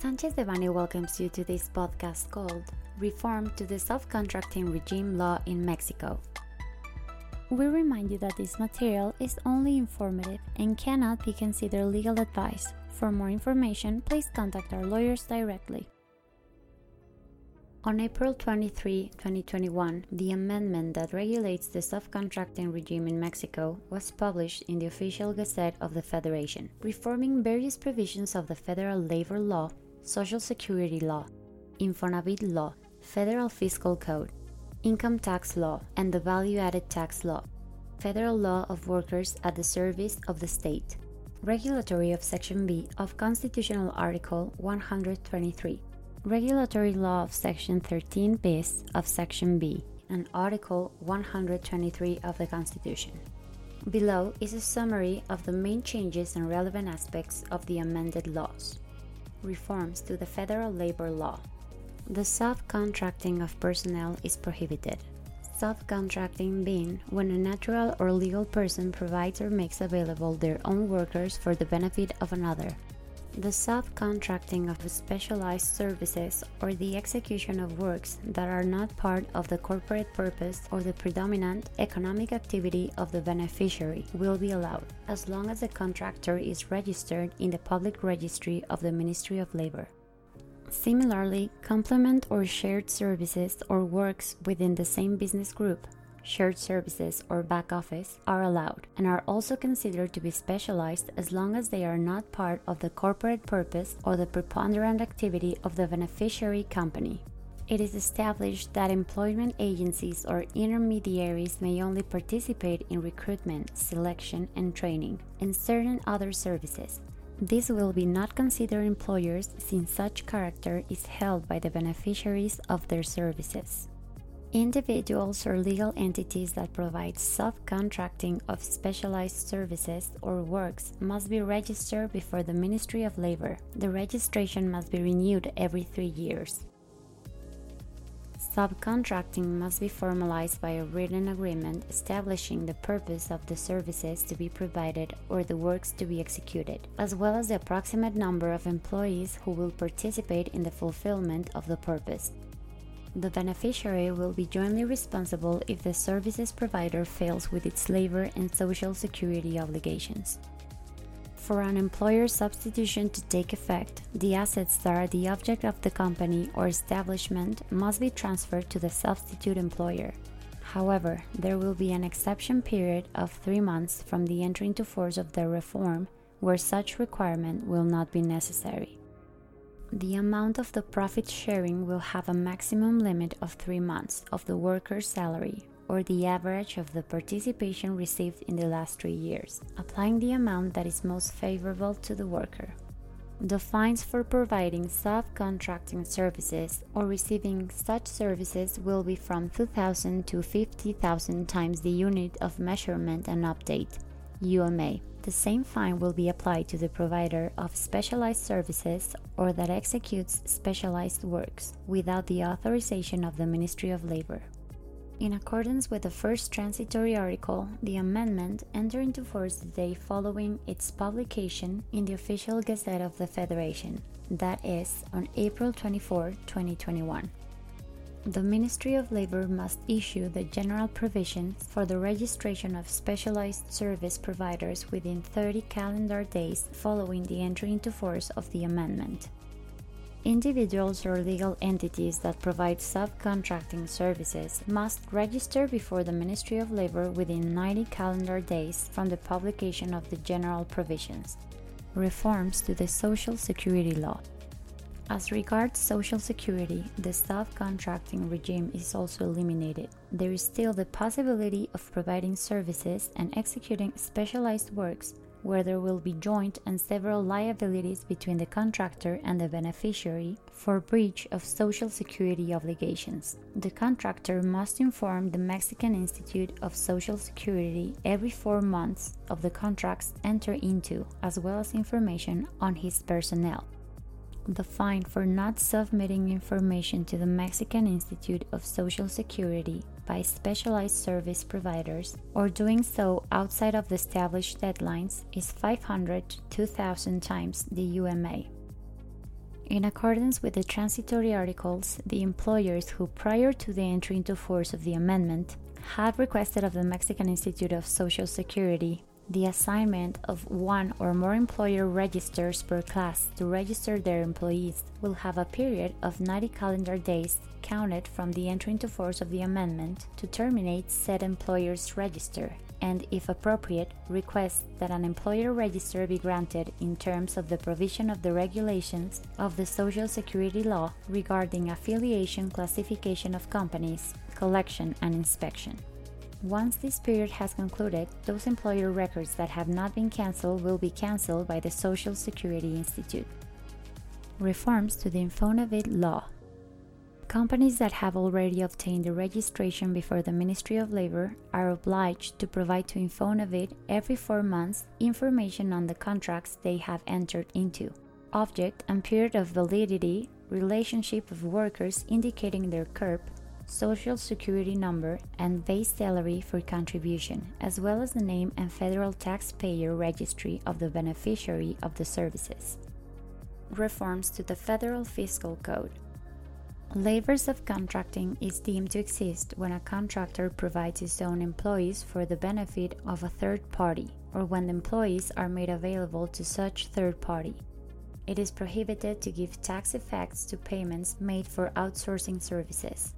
Sanchez Devanny welcomes you to this podcast called Reform to the Subcontracting Regime Law in Mexico. We remind you that this material is only informative and cannot be considered legal advice. For more information, please contact our lawyers directly. On April 23, 2021, the amendment that regulates the subcontracting regime in Mexico was published in the official Gazette of the Federation, reforming various provisions of the federal labor law, social security law, Infonavit law, federal fiscal code, income tax law, and the value added tax law, federal law of workers at the service of the state. Regulatory of Section B of Constitutional Article 123 Regulatory Law of Section 13 bis of Section B and Article 123 of the Constitution. Below is a summary of the main changes and relevant aspects of the amended laws. Reforms to the federal labor law. The subcontracting of personnel is prohibited. Subcontracting being when a natural or legal person provides or makes available their own workers for the benefit of another the subcontracting of specialized services or the execution of works that are not part of the corporate purpose or the predominant economic activity of the beneficiary will be allowed, as long as the contractor is registered in the public registry of the Ministry of Labor. Similarly, complement or shared services or works within the same business group shared services, or back office are allowed and are also considered to be specialized as long as they are not part of the corporate purpose or the preponderant activity of the beneficiary company. It is established that employment agencies or intermediaries may only participate in recruitment, selection, and training, and certain other services. This will be not considered employers since such character is held by the beneficiaries of their services. Individuals or legal entities that provide subcontracting of specialized services or works must be registered before the Ministry of Labor. The registration must be renewed every three years. Subcontracting must be formalized by a written agreement establishing the purpose of the services to be provided or the works to be executed, as well as the approximate number of employees who will participate in the fulfillment of the purpose. The beneficiary will be jointly responsible if the services provider fails with its labor and social security obligations. For an employer substitution to take effect, the assets that are the object of the company or establishment must be transferred to the substitute employer. However, there will be an exception period of three months from the entry into force of the reform where such requirement will not be necessary. The amount of the profit sharing will have a maximum limit of three months of the worker's salary or the average of the participation received in the last three years, applying the amount that is most favorable to the worker. The fines for providing subcontracting services or receiving such services will be from 2,000 to 50,000 times the unit of measurement and update, UMA, the same fine will be applied to the provider of specialized services or that executes specialized works without the authorization of the Ministry of Labor. In accordance with the first transitory article, the amendment entered into force the day following its publication in the official Gazette of the Federation, that is, on April 24, 2021 the Ministry of Labor must issue the general provisions for the registration of specialized service providers within 30 calendar days following the entry into force of the amendment. Individuals or legal entities that provide subcontracting services must register before the Ministry of Labor within 90 calendar days from the publication of the general provisions. Reforms to the Social Security Law. As regards Social Security, the staff contracting regime is also eliminated. There is still the possibility of providing services and executing specialized works where there will be joint and several liabilities between the contractor and the beneficiary for breach of Social Security obligations. The contractor must inform the Mexican Institute of Social Security every four months of the contracts entered into, as well as information on his personnel the fine for not submitting information to the Mexican Institute of Social Security by specialized service providers or doing so outside of the established deadlines is 500 to 2000 times the UMA. In accordance with the transitory articles, the employers who, prior to the entry into force of the amendment, had requested of the Mexican Institute of Social Security the assignment of one or more employer registers per class to register their employees will have a period of 90 calendar days counted from the entry into force of the amendment to terminate said employer's register and, if appropriate, request that an employer register be granted in terms of the provision of the regulations of the Social Security law regarding affiliation, classification of companies, collection, and inspection. Once this period has concluded, those employer records that have not been cancelled will be cancelled by the Social Security Institute. Reforms to the Infonavit law. Companies that have already obtained the registration before the Ministry of Labor are obliged to provide to Infonavit every four months information on the contracts they have entered into, object and period of validity, relationship of workers indicating their CURP, social security number, and base salary for contribution, as well as the name and federal taxpayer registry of the beneficiary of the services. Reforms to the Federal Fiscal Code. Labors of contracting is deemed to exist when a contractor provides his own employees for the benefit of a third party, or when the employees are made available to such third party. It is prohibited to give tax effects to payments made for outsourcing services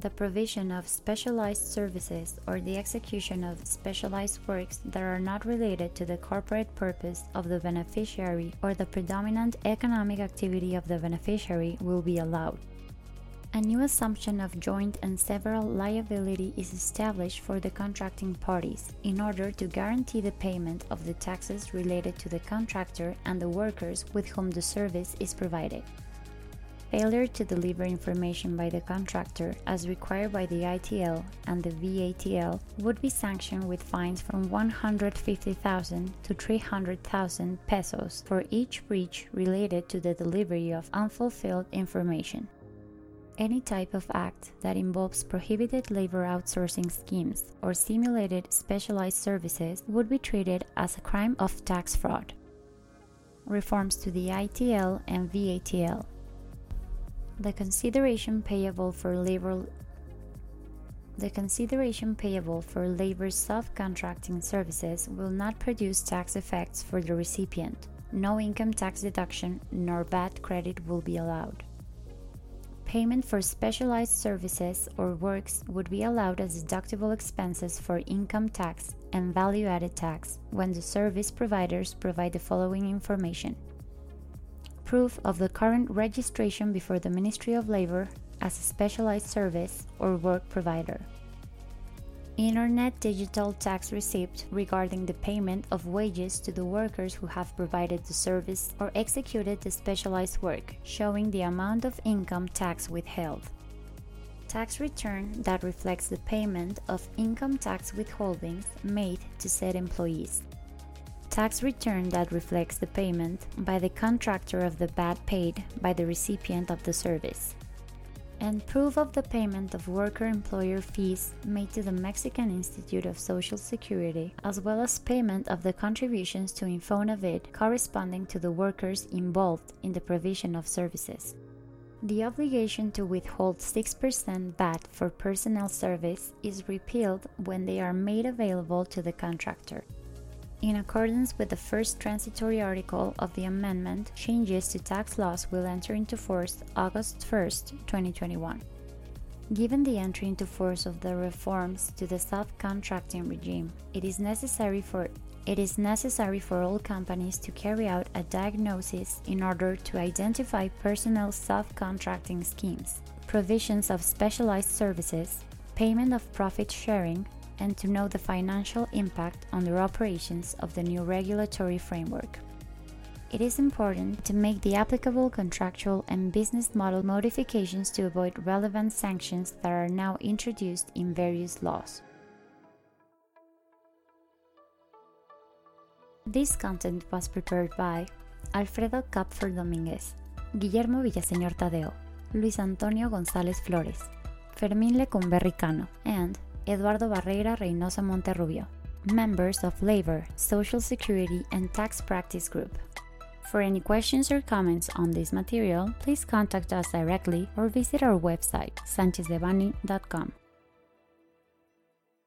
the provision of specialized services or the execution of specialized works that are not related to the corporate purpose of the beneficiary or the predominant economic activity of the beneficiary will be allowed. A new assumption of joint and several liability is established for the contracting parties in order to guarantee the payment of the taxes related to the contractor and the workers with whom the service is provided. Failure to deliver information by the contractor as required by the ITL and the VATL would be sanctioned with fines from 150,000 to 300,000 pesos for each breach related to the delivery of unfulfilled information. Any type of act that involves prohibited labor outsourcing schemes or simulated specialized services would be treated as a crime of tax fraud. Reforms to the ITL and VATL the consideration payable for labor the consideration payable for labor subcontracting services will not produce tax effects for the recipient. No income tax deduction nor VAT credit will be allowed. Payment for specialized services or works would be allowed as deductible expenses for income tax and value added tax when the service providers provide the following information proof of the current registration before the Ministry of Labor as a specialized service or work provider. Internet digital tax receipt regarding the payment of wages to the workers who have provided the service or executed the specialized work, showing the amount of income tax withheld. Tax return that reflects the payment of income tax withholdings made to said employees tax return that reflects the payment by the contractor of the VAT paid by the recipient of the service, and proof of the payment of worker employer fees made to the Mexican Institute of Social Security, as well as payment of the contributions to Infonavit corresponding to the workers involved in the provision of services. The obligation to withhold 6% VAT for personnel service is repealed when they are made available to the contractor. In accordance with the first transitory article of the amendment, changes to tax laws will enter into force August 1, 2021. Given the entry into force of the reforms to the subcontracting regime, it is necessary for it is necessary for all companies to carry out a diagnosis in order to identify personnel subcontracting schemes, provisions of specialized services, payment of profit sharing, and to know the financial impact on their operations of the new regulatory framework. It is important to make the applicable contractual and business model modifications to avoid relevant sanctions that are now introduced in various laws. This content was prepared by Alfredo Kupfer Domínguez, Guillermo Villaseñor Tadeo, Luis Antonio González Flores, Fermín Lecumberri Cano, and Eduardo Barreira Reynosa Monterrubio, members of Labor, Social Security, and Tax Practice Group. For any questions or comments on this material, please contact us directly or visit our website, sanchezdevanny.com.